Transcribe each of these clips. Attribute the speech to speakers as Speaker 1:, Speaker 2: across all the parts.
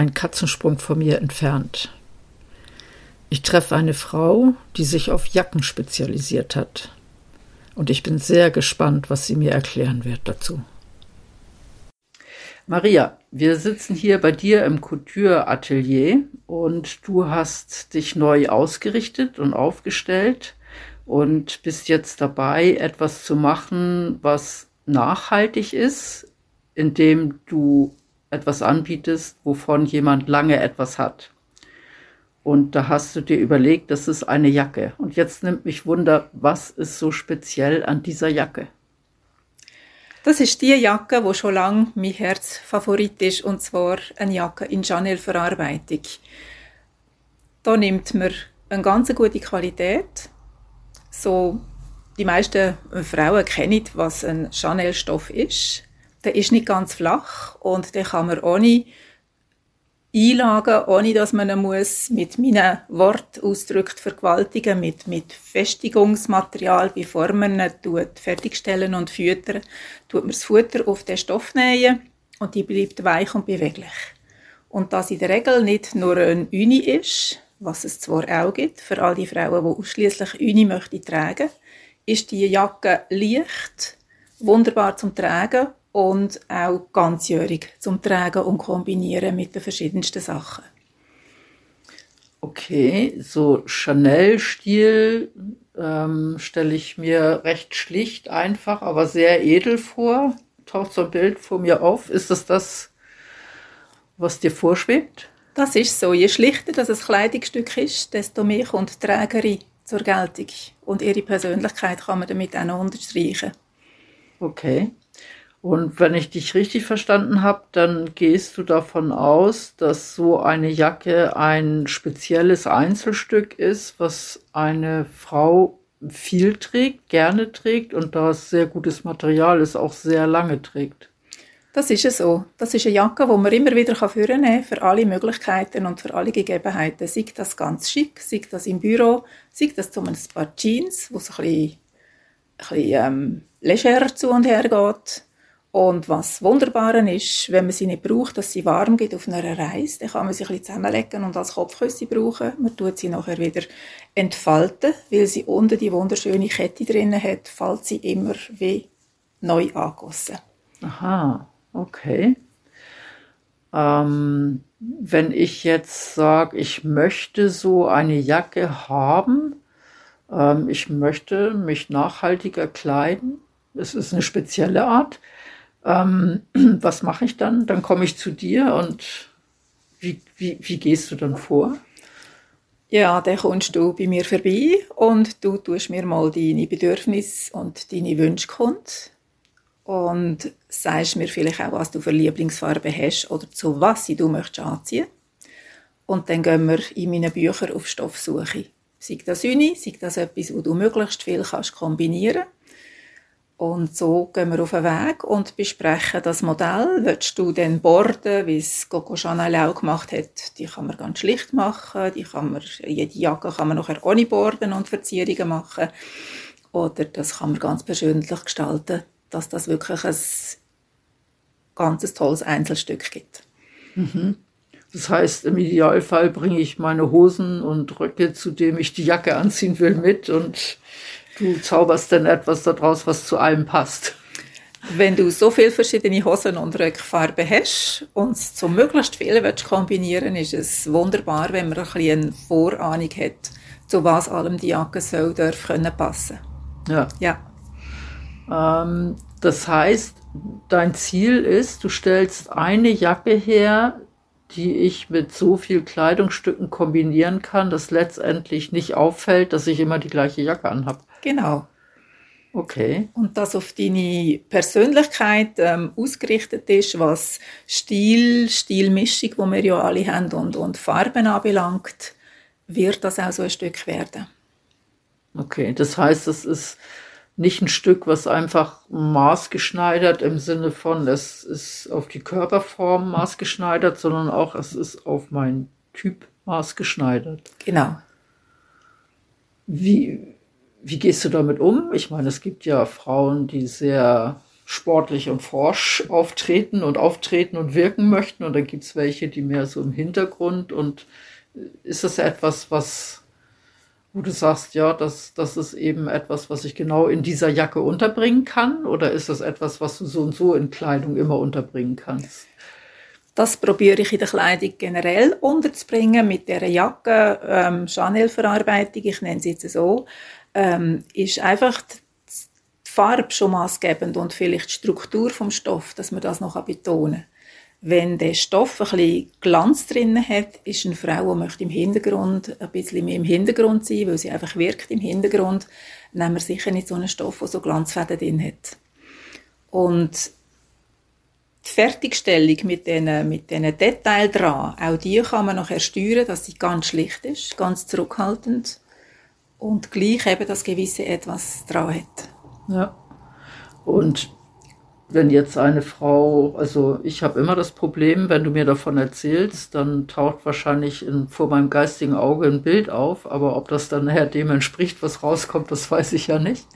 Speaker 1: ein Katzensprung von mir entfernt. Ich treffe eine Frau, die sich auf Jacken spezialisiert hat. Und ich bin sehr gespannt, was sie mir erklären wird dazu. Maria, wir sitzen hier bei dir im Couture-Atelier und du hast dich neu ausgerichtet und aufgestellt und bist jetzt dabei, etwas zu machen, was nachhaltig ist, indem du etwas anbietest, wovon jemand lange etwas hat. Und da hast du dir überlegt, das ist eine Jacke. Und jetzt nimmt mich Wunder, was ist so speziell an dieser Jacke?
Speaker 2: Das ist die Jacke, wo schon lange mein Herzfavorit ist, und zwar eine Jacke in Chanel-Verarbeitung. Da nimmt man eine ganz gute Qualität. So, die meisten Frauen kennen, was ein Chanel-Stoff ist. Der ist nicht ganz flach und den kann man ohne Einlagen, ohne dass man ihn muss mit meinen Wort ausdrückt vergewaltigen, mit, mit Festigungsmaterial, bevor man ihn tut, fertigstellen und füttern, tut man das Futter auf den Stoff nähen und die bleibt weich und beweglich. Und das in der Regel nicht nur ein Uni ist, was es zwar auch gibt, für all die Frauen, die ausschließlich Uni möchten tragen, ist die Jacke leicht, wunderbar zum Tragen und auch ganzjährig zum Tragen und Kombinieren mit den verschiedensten Sachen.
Speaker 1: Okay, so Chanel-Stil ähm, stelle ich mir recht schlicht, einfach, aber sehr edel vor. Taucht so ein Bild vor mir auf. Ist das das, was dir vorschwebt?
Speaker 2: Das ist so. Je schlichter das ein Kleidungsstück ist, desto mehr kommt die Trägerin zur Geltung. Und ihre Persönlichkeit kann man damit auch noch unterstreichen.
Speaker 1: Okay. Und wenn ich dich richtig verstanden habe, dann gehst du davon aus, dass so eine Jacke ein spezielles Einzelstück ist, was eine Frau viel trägt, gerne trägt und da es sehr gutes Material ist, auch sehr lange trägt.
Speaker 2: Das ist es so. Das ist eine Jacke, die man immer wieder vornehmen kann für alle Möglichkeiten und für alle Gegebenheiten. Sei das ganz schick, sei das im Büro, sei das zu ein paar Jeans, wo es ein bisschen, ein bisschen ähm, leger zu und her geht und was wunderbar ist, wenn man sie nicht braucht, dass sie warm geht auf einer Reise, dann kann man sie ein bisschen zusammenlegen und als Kopfküsse brauchen. Man tut sie nachher wieder entfalten, weil sie unten die wunderschöne Kette drin hat, fällt sie immer wie neu angossen.
Speaker 1: Aha, okay. Ähm, wenn ich jetzt sage, ich möchte so eine Jacke haben, ähm, ich möchte mich nachhaltiger kleiden, es ist eine spezielle Art, ähm, was mache ich dann? Dann komme ich zu dir und wie, wie, wie gehst du dann vor?
Speaker 2: Ja, dann kommst du bei mir vorbei und du tust mir mal deine Bedürfnisse und deine Wünsche kund und sagst mir vielleicht auch, was du für Lieblingsfarbe hast oder zu was du möchtest anziehen. Und dann gehen wir in meinen Büchern auf Stoffsuche. Sei das Uni, sei das etwas, wo du möglichst viel kannst kombinieren kannst und so gehen wir auf den Weg und besprechen das Modell. Willst du den Borden, wie es Coco Chanel auch gemacht hat, die kann man ganz schlicht machen. Die kann man, jede Jacke kann man nachher ohne Borden und Verzierungen machen. Oder das kann man ganz persönlich gestalten, dass das wirklich ein ganz tolles Einzelstück gibt.
Speaker 1: Mhm. Das heißt, im Idealfall bringe ich meine Hosen und Röcke, zu dem ich die Jacke anziehen will, mit und Du zauberst dann etwas daraus, was zu allem passt.
Speaker 2: Wenn du so viele verschiedene Hosen und Röckfarben hast und es zu möglichst vielen willst kombinieren ist es wunderbar, wenn man ein bisschen eine Vorahnung hat, zu was allem die Jacke soll, darf können passen.
Speaker 1: Ja. ja. Ähm, das heißt, dein Ziel ist, du stellst eine Jacke her, die ich mit so viel Kleidungsstücken kombinieren kann, dass letztendlich nicht auffällt, dass ich immer die gleiche Jacke anhabe.
Speaker 2: Genau.
Speaker 1: Okay.
Speaker 2: Und das auf deine Persönlichkeit ähm, ausgerichtet ist, was Stil, Stilmischung, wo wir ja alle haben, und, und Farben anbelangt, wird das auch so ein Stück werden.
Speaker 1: Okay, das heißt, es ist nicht ein Stück, was einfach maßgeschneidert im Sinne von, es ist auf die Körperform maßgeschneidert, sondern auch, es ist auf meinen Typ maßgeschneidert.
Speaker 2: Genau.
Speaker 1: Wie, wie gehst du damit um? Ich meine, es gibt ja Frauen, die sehr sportlich und forsch auftreten und auftreten und wirken möchten. Und dann gibt es welche, die mehr so im Hintergrund. Und ist das etwas, was, wo du sagst, ja, das, das ist eben etwas, was ich genau in dieser Jacke unterbringen kann? Oder ist das etwas, was du so und so in Kleidung immer unterbringen kannst?
Speaker 2: Das probiere ich in der Kleidung generell unterzubringen mit der Jacke, ähm, Chanel-Verarbeitung, ich nenne sie jetzt so, ähm, ist einfach die Farbe schon maßgebend und vielleicht die Struktur vom Stoff, dass man das noch betonen kann. Wenn der Stoff ein bisschen Glanz drin hat, ist eine Frau, die möchte im Hintergrund ein bisschen mehr im Hintergrund sein, weil sie einfach wirkt im Hintergrund, nehmen wir sicher nicht so einen Stoff, der so Glanzfäden drin hat. Und die Fertigstellung mit diesen, mit diesen Details dran, auch die kann man nachher steuern, dass sie ganz schlicht ist, ganz zurückhaltend und gleich eben das gewisse etwas dran hat.
Speaker 1: Ja. Und wenn jetzt eine Frau, also ich habe immer das Problem, wenn du mir davon erzählst, dann taucht wahrscheinlich in, vor meinem geistigen Auge ein Bild auf, aber ob das dann nachher dem entspricht, was rauskommt, das weiß ich ja nicht.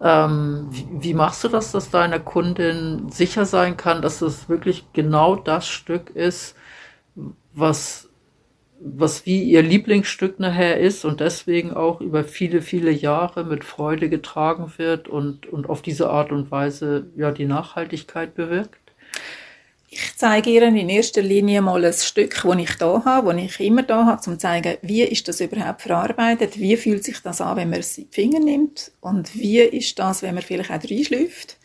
Speaker 1: Ähm, wie, wie, machst du das, dass deine Kundin sicher sein kann, dass es wirklich genau das Stück ist, was was wie ihr Lieblingsstück nachher ist und deswegen auch über viele, viele Jahre mit Freude getragen wird und, und auf diese Art und Weise ja die Nachhaltigkeit bewirkt?
Speaker 2: Ich zeige ihr in erster Linie mal ein Stück, das ich da habe, das ich immer da habe, um zu zeigen, wie ist das überhaupt verarbeitet, wie fühlt sich das an, wenn man es in die Finger nimmt und wie ist das, wenn man vielleicht auch reinschläuft.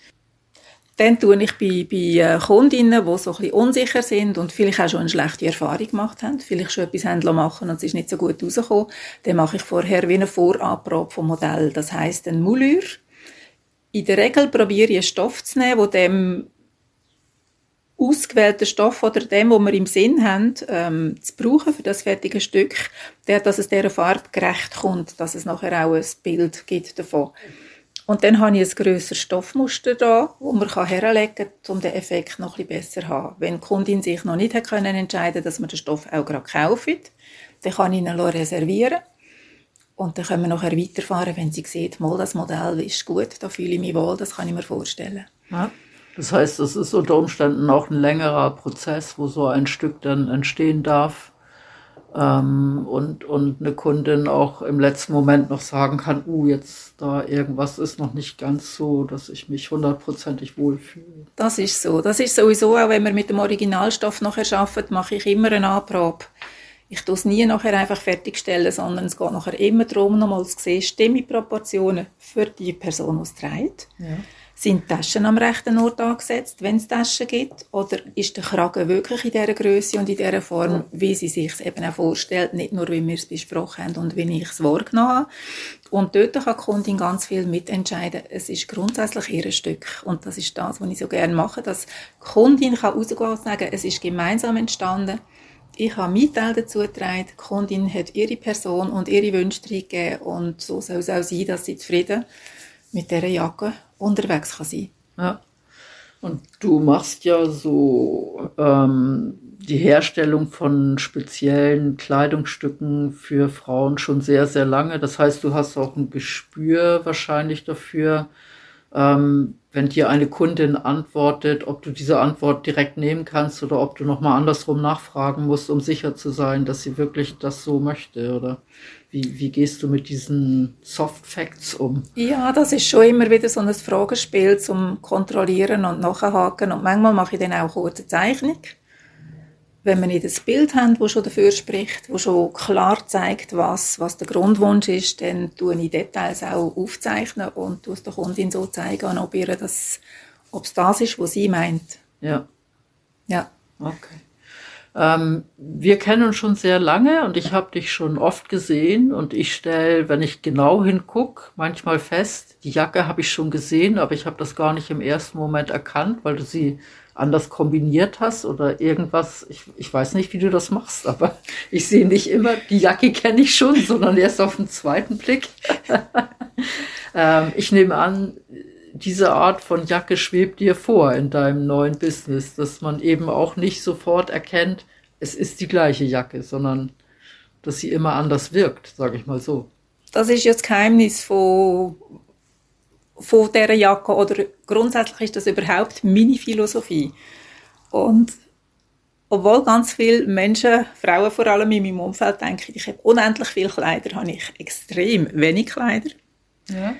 Speaker 2: Dann tue ich bei, bei äh, Kundinnen, die so ein bisschen unsicher sind und vielleicht auch schon eine schlechte Erfahrung gemacht haben, vielleicht schon etwas haben machen und es ist nicht so gut rausgekommen, dann mache ich vorher wie eine Vorabprobe vom Modell. Das heisst, ein Moulure. In der Regel probiere ich einen Stoff zu nehmen, der dem ausgewählten Stoff oder dem, wo wir im Sinn haben, ähm, zu brauchen für das fertige Stück, der, dass es dieser Farbe gerecht kommt, dass es nachher auch ein Bild gibt davon. Und dann habe ich ein grösseres Stoffmuster da, wo man herlegen kann, um den Effekt noch ein bisschen besser zu haben. Wenn die Kundin sich noch nicht können entscheiden dass man den Stoff auch gerade kauft, dann kann ich ihn reservieren. Und dann können wir nachher weiterfahren, wenn sie sieht, mal, das Modell ist gut, da fühle ich mich wohl, das kann ich mir vorstellen.
Speaker 1: Ja. Das heißt, es ist unter Umständen auch ein längerer Prozess, wo so ein Stück dann entstehen darf ähm, und, und eine Kundin auch im letzten Moment noch sagen kann, uh, jetzt da irgendwas ist noch nicht ganz so, dass ich mich hundertprozentig wohlfühle.
Speaker 2: Das ist so. Das ist sowieso auch, wenn wir mit dem Originalstoff nachher arbeiten, mache ich immer eine Anprobe. Ich tue es nie nachher einfach fertigstellen, sondern es geht nachher immer darum, nochmal zu sehen, stimmen Proportionen für die Person, die es trägt. Ja. Sind Taschen am rechten Ort angesetzt, wenn es Taschen gibt? Oder ist der Kragen wirklich in dieser Größe und in dieser Form, wie sie sich es eben auch vorstellt, nicht nur, wie wir es besprochen haben und wie ich es wahrgenommen habe? Und dort kann die Kundin ganz viel mitentscheiden. Es ist grundsätzlich ihr Stück. Und das ist das, was ich so gerne mache, dass die Kundin kann rausgehen und sagen, es ist gemeinsam entstanden. Ich habe meinen Teil dazu getragen. Die Kundin hat ihre Person und ihre Wünsche gegeben. Und so soll es auch sein, dass sie zufrieden mit dieser Jacke unterwegs kann sein.
Speaker 1: Ja. Und du machst ja so ähm, die Herstellung von speziellen Kleidungsstücken für Frauen schon sehr, sehr lange. Das heißt, du hast auch ein Gespür wahrscheinlich dafür, ähm, wenn dir eine Kundin antwortet, ob du diese Antwort direkt nehmen kannst oder ob du nochmal andersrum nachfragen musst, um sicher zu sein, dass sie wirklich das so möchte, oder? Wie, wie gehst du mit diesen Soft Facts um?
Speaker 2: Ja, das ist schon immer wieder so ein Fragespiel zum Kontrollieren und Nachhaken. Und manchmal mache ich dann auch kurze Zeichnung. Wenn wir nicht ein Bild haben, das schon dafür spricht, das schon klar zeigt, was, was der Grundwunsch ist, dann tue ich Details auch aufzeichnen und tue es der Kundin so zeigen, ob, ihr das, ob es das ist, was sie meint.
Speaker 1: Ja.
Speaker 2: Ja.
Speaker 1: Okay. Ähm, wir kennen uns schon sehr lange und ich habe dich schon oft gesehen und ich stelle, wenn ich genau hinguck, manchmal fest, die Jacke habe ich schon gesehen, aber ich habe das gar nicht im ersten Moment erkannt, weil du sie anders kombiniert hast oder irgendwas. Ich, ich weiß nicht, wie du das machst, aber ich sehe nicht immer, die Jacke kenne ich schon, sondern erst auf den zweiten Blick. ähm, ich nehme an, diese Art von Jacke schwebt dir vor in deinem neuen Business, dass man eben auch nicht sofort erkennt, es ist die gleiche Jacke, sondern dass sie immer anders wirkt, sage ich mal so.
Speaker 2: Das ist ja das Geheimnis von, von dieser Jacke oder grundsätzlich ist das überhaupt meine Philosophie. Und obwohl ganz viele Menschen, Frauen vor allem in meinem Umfeld, denken, ich habe unendlich viele Kleider, habe ich extrem wenig Kleider. Ja.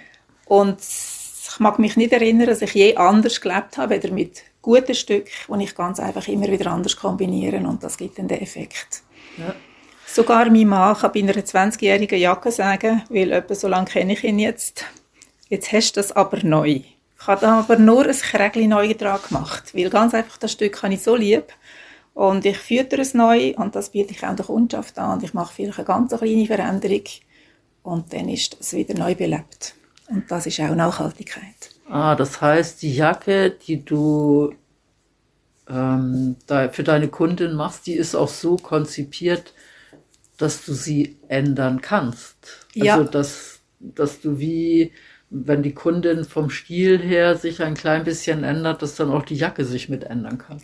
Speaker 2: Und ich mag mich nicht erinnern, dass ich je anders gelebt habe, weder mit guten Stücken, die ich ganz einfach immer wieder anders kombiniere und das gibt dann den Effekt. Ja. Sogar mein Mann kann bei einer 20-jährigen Jacke sagen, weil etwa so lange kenne ich ihn jetzt, jetzt hast du das aber neu. Ich habe aber nur ein Krägli neu dran gemacht, weil ganz einfach das Stück habe ich so lieb und ich führe es neu und das biete ich auch der Kundschaft an und ich mache vielleicht eine ganz kleine Veränderung und dann ist es wieder neu belebt. Und das ist auch Nachhaltigkeit.
Speaker 1: Ah, das heißt, die Jacke, die du ähm, da für deine Kundin machst, die ist auch so konzipiert, dass du sie ändern kannst. Ja. Also, dass, dass du wie, wenn die Kundin vom Stil her sich ein klein bisschen ändert, dass dann auch die Jacke sich mit ändern kann.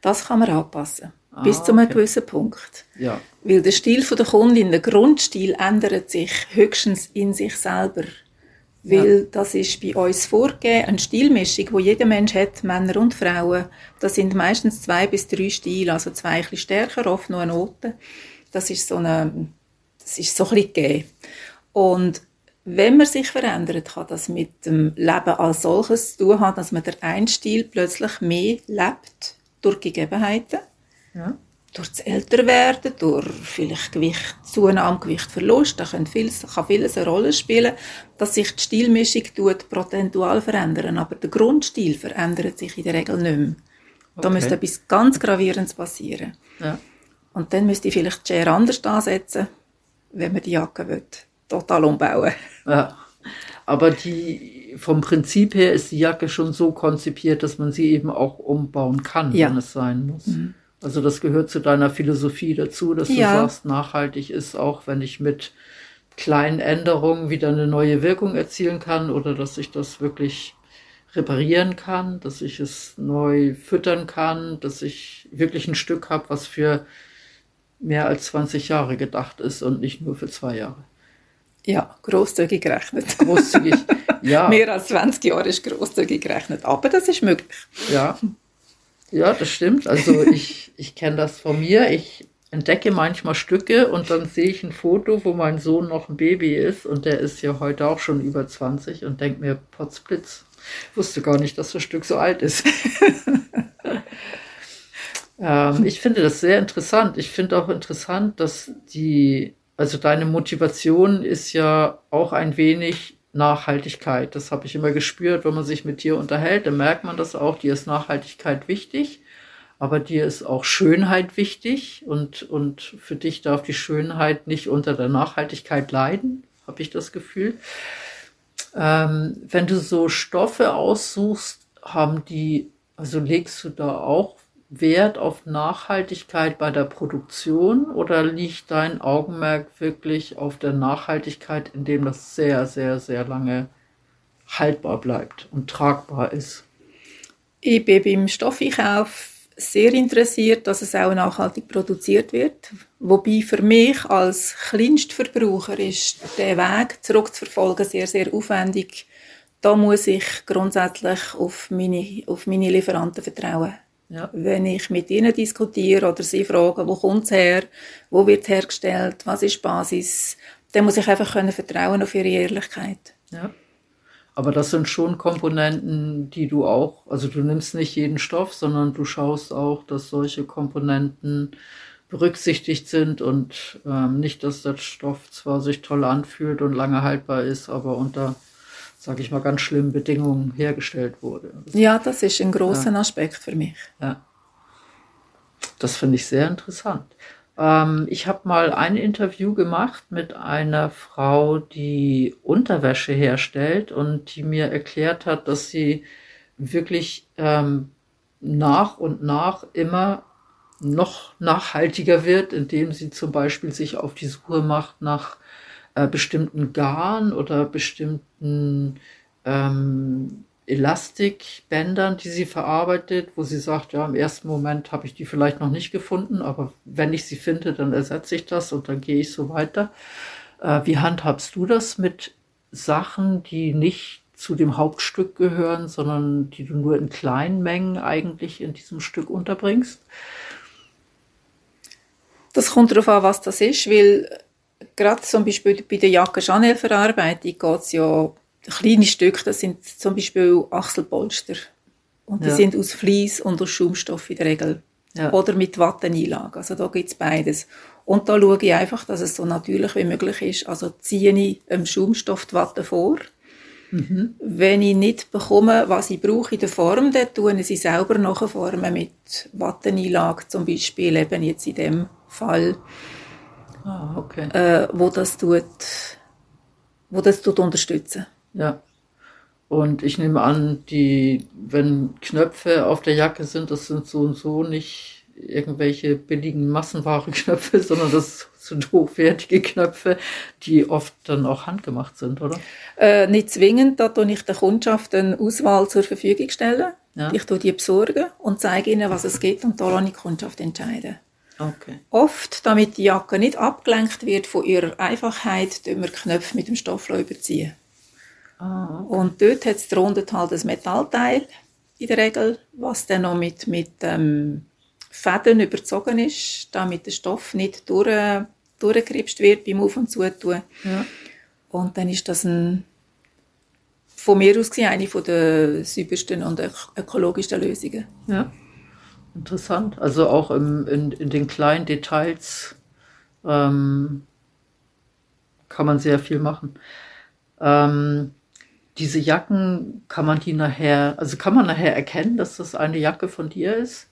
Speaker 2: Das kann man anpassen. Ah, bis zu einem okay. gewissen Punkt. Ja. Weil der Stil der Kundin, der Grundstil ändert sich höchstens in sich selber. Weil ja. das ist bei uns vorgegeben, eine Stilmischung, wo jeder Mensch hat, Männer und Frauen. Das sind meistens zwei bis drei Stile, also zwei ein stärker, oft nur eine Note. Das ist so eine, das ist so ein bisschen gegeben. Und wenn man sich verändert, kann das mit dem Leben als solches zu tun haben, dass man der einen Stil plötzlich mehr lebt durch Gegebenheiten. Ja durch das Älterwerden, durch vielleicht Gewicht, Zunahme, Gewichtverlust, da kann vieles, kann vieles eine Rolle spielen, dass sich die Stilmischung tut prozentual verändern, aber der Grundstil verändert sich in der Regel nicht mehr. Okay. Da müsste etwas ganz Gravierendes passieren. Ja. Und dann müsste ich vielleicht die Schere anders ansetzen, wenn man die Jacke will, total umbauen
Speaker 1: Ja. Aber die, vom Prinzip her ist die Jacke schon so konzipiert, dass man sie eben auch umbauen kann, ja. wenn es sein muss. Mhm. Also das gehört zu deiner Philosophie dazu, dass ja. du sagst, nachhaltig ist auch, wenn ich mit kleinen Änderungen wieder eine neue Wirkung erzielen kann oder dass ich das wirklich reparieren kann, dass ich es neu füttern kann, dass ich wirklich ein Stück habe, was für mehr als 20 Jahre gedacht ist und nicht nur für zwei Jahre.
Speaker 2: Ja, großzügig gerechnet. Großzügig, ja. mehr als 20 Jahre ist großzügig gerechnet, aber das ist möglich.
Speaker 1: Ja, ja, das stimmt. Also ich, ich kenne das von mir. Ich entdecke manchmal Stücke und dann sehe ich ein Foto, wo mein Sohn noch ein Baby ist und der ist ja heute auch schon über 20 und denke mir, Potzblitz, wusste gar nicht, dass das Stück so alt ist. ähm, ich finde das sehr interessant. Ich finde auch interessant, dass die, also deine Motivation ist ja auch ein wenig Nachhaltigkeit. Das habe ich immer gespürt, wenn man sich mit dir unterhält, dann merkt man das auch, dir ist Nachhaltigkeit wichtig, aber dir ist auch Schönheit wichtig und, und für dich darf die Schönheit nicht unter der Nachhaltigkeit leiden, habe ich das Gefühl. Ähm, wenn du so Stoffe aussuchst, haben die, also legst du da auch Wert auf Nachhaltigkeit bei der Produktion oder liegt dein Augenmerk wirklich auf der Nachhaltigkeit, indem das sehr, sehr, sehr lange haltbar bleibt und tragbar ist?
Speaker 2: Ich bin beim Stoffeinkauf sehr interessiert, dass es auch nachhaltig produziert wird. Wobei für mich als Kleinstverbraucher ist der Weg zurückzuverfolgen sehr, sehr aufwendig. Da muss ich grundsätzlich auf meine, auf meine Lieferanten vertrauen. Ja. Wenn ich mit ihnen diskutiere oder sie fragen, wo kommt es her, wo wird es hergestellt, was ist Basis, dann muss ich einfach können vertrauen auf ihre Ehrlichkeit.
Speaker 1: Ja. Aber das sind schon Komponenten, die du auch, also du nimmst nicht jeden Stoff, sondern du schaust auch, dass solche Komponenten berücksichtigt sind und ähm, nicht, dass der Stoff zwar sich toll anfühlt und lange haltbar ist, aber unter sage ich mal, ganz schlimmen Bedingungen hergestellt wurde.
Speaker 2: Ja, das ist ein großer ja. Aspekt für mich.
Speaker 1: Ja. Das finde ich sehr interessant. Ähm, ich habe mal ein Interview gemacht mit einer Frau, die Unterwäsche herstellt und die mir erklärt hat, dass sie wirklich ähm, nach und nach immer noch nachhaltiger wird, indem sie zum Beispiel sich auf die Suche macht nach äh, bestimmten Garn oder bestimmten ähm, Elastikbändern, die sie verarbeitet, wo sie sagt, ja, im ersten Moment habe ich die vielleicht noch nicht gefunden, aber wenn ich sie finde, dann ersetze ich das und dann gehe ich so weiter. Äh, wie handhabst du das mit Sachen, die nicht zu dem Hauptstück gehören, sondern die du nur in kleinen Mengen eigentlich in diesem Stück unterbringst?
Speaker 2: Das kommt darauf an, was das ist, weil gerade zum Beispiel bei der Jacke Chanel Verarbeitung geht es ja kleine Stücke, das sind zum Beispiel Achselpolster. Und die ja. sind aus Vlies und aus Schaumstoff in der Regel. Ja. Oder mit Watteneinlage. Also da gibt es beides. Und da schaue ich einfach, dass es so natürlich wie möglich ist. Also ziehe ich im Schaumstoff die Watte vor. Mhm. Wenn ich nicht bekomme, was ich brauche in der Form, dann tue ich sie selber nachformen mit Watteneinlage zum Beispiel, eben jetzt in dem Fall,
Speaker 1: ah, okay.
Speaker 2: äh, wo das tut, wo das tut unterstützen.
Speaker 1: Ja. Und ich nehme an, die, wenn Knöpfe auf der Jacke sind, das sind so und so nicht irgendwelche billigen Massenware-Knöpfe, sondern das sind hochwertige Knöpfe, die oft dann auch handgemacht sind, oder?
Speaker 2: Äh, nicht zwingend, da tue ich der Kundschaft eine Auswahl zur Verfügung stellen. Ja. Ich tue die besorgen und zeige ihnen, was es gibt und da lasse ich die Kundschaft entscheiden.
Speaker 1: Okay.
Speaker 2: Oft, damit die Jacke nicht abgelenkt wird von ihrer Einfachheit, tun wir Knöpfe mit dem Stoff überziehen. Ah, okay. Und dort hat es drunter halt ein Metallteil in der Regel, was dann noch mit, mit ähm, Fäden überzogen ist, damit der Stoff nicht durch, durchgekripst wird beim Auf- und Zutun. Ja. Und dann ist das ein, von mir aus gesehen, eine der saubersten und ökologischsten Lösungen.
Speaker 1: Ja, interessant. Also auch im, in, in den kleinen Details ähm, kann man sehr viel machen. Ähm, diese Jacken, kann man die nachher, also kann man nachher erkennen, dass das eine Jacke von dir ist?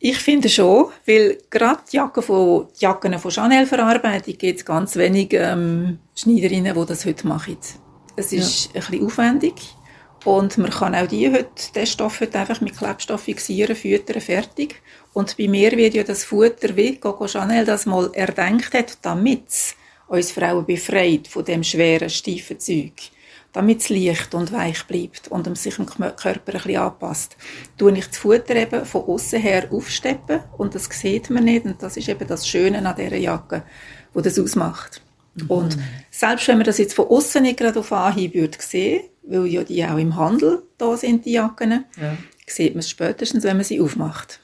Speaker 2: Ich finde schon, weil gerade die Jacken von, die Jacken von Chanel Verarbeitung gibt es ganz wenig ähm, Schneiderinnen, die das heute machen. Es ist ja. ein bisschen aufwendig und man kann auch die heute, den Stoff heute einfach mit Klebstoff fixieren, füttern, fertig. Und bei mir wird ja das Futter, wie Coco Chanel das mal erdenkt hat, damit uns Frauen befreit von dem schweren, steifen Zeug, damit es leicht und weich bleibt und sich dem Körper ein bisschen anpasst, tue ich das Futter eben von außen her aufsteppen und das sieht man nicht und das ist eben das Schöne an dieser Jacke, wo das ausmacht. Mhm. Und selbst wenn man das jetzt von außen nicht gerade auf Anhieb würde sehen, weil ja die auch im Handel da sind, die Jacken, ja. sieht man es spätestens, wenn man sie aufmacht.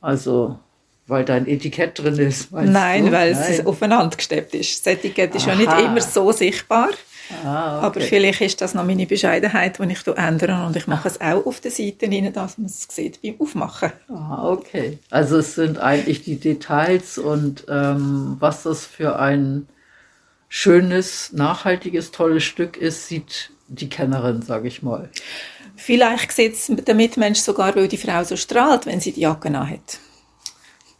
Speaker 1: Also weil da ein Etikett drin ist.
Speaker 2: Nein, du? weil Nein. es aufeinander gesteppt ist. Das Etikett ist Aha. ja nicht immer so sichtbar. Ah, okay. Aber vielleicht ist das noch meine Bescheidenheit, die ich ändere und ich mache es auch auf der Seite rein, dass man es sieht beim Aufmachen.
Speaker 1: Ah, okay. Also es sind eigentlich die Details und ähm, was das für ein schönes, nachhaltiges, tolles Stück ist, sieht die Kennerin, sage ich mal.
Speaker 2: Vielleicht sieht es der Mitmensch sogar, weil die Frau so strahlt, wenn sie die Jacke hat.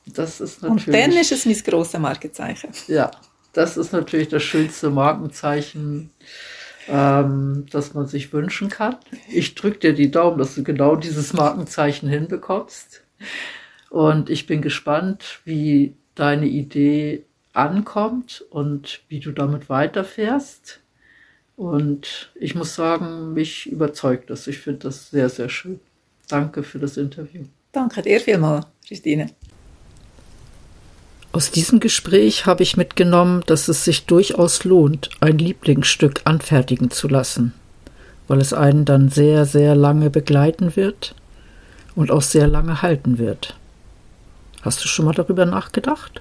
Speaker 1: Das ist natürlich.
Speaker 2: Und dann ist es mein grosses Markenzeichen.
Speaker 1: Ja, das ist natürlich das schönste Markenzeichen, ähm, das man sich wünschen kann. Ich drücke dir die Daumen, dass du genau dieses Markenzeichen hinbekommst. Und ich bin gespannt, wie deine Idee ankommt und wie du damit weiterfährst. Und ich muss sagen, mich überzeugt das. Ich finde das sehr, sehr schön. Danke für das Interview.
Speaker 2: Danke dir vielmals, Christine.
Speaker 1: Aus diesem Gespräch habe ich mitgenommen, dass es sich durchaus lohnt, ein Lieblingsstück anfertigen zu lassen, weil es einen dann sehr, sehr lange begleiten wird und auch sehr lange halten wird. Hast du schon mal darüber nachgedacht?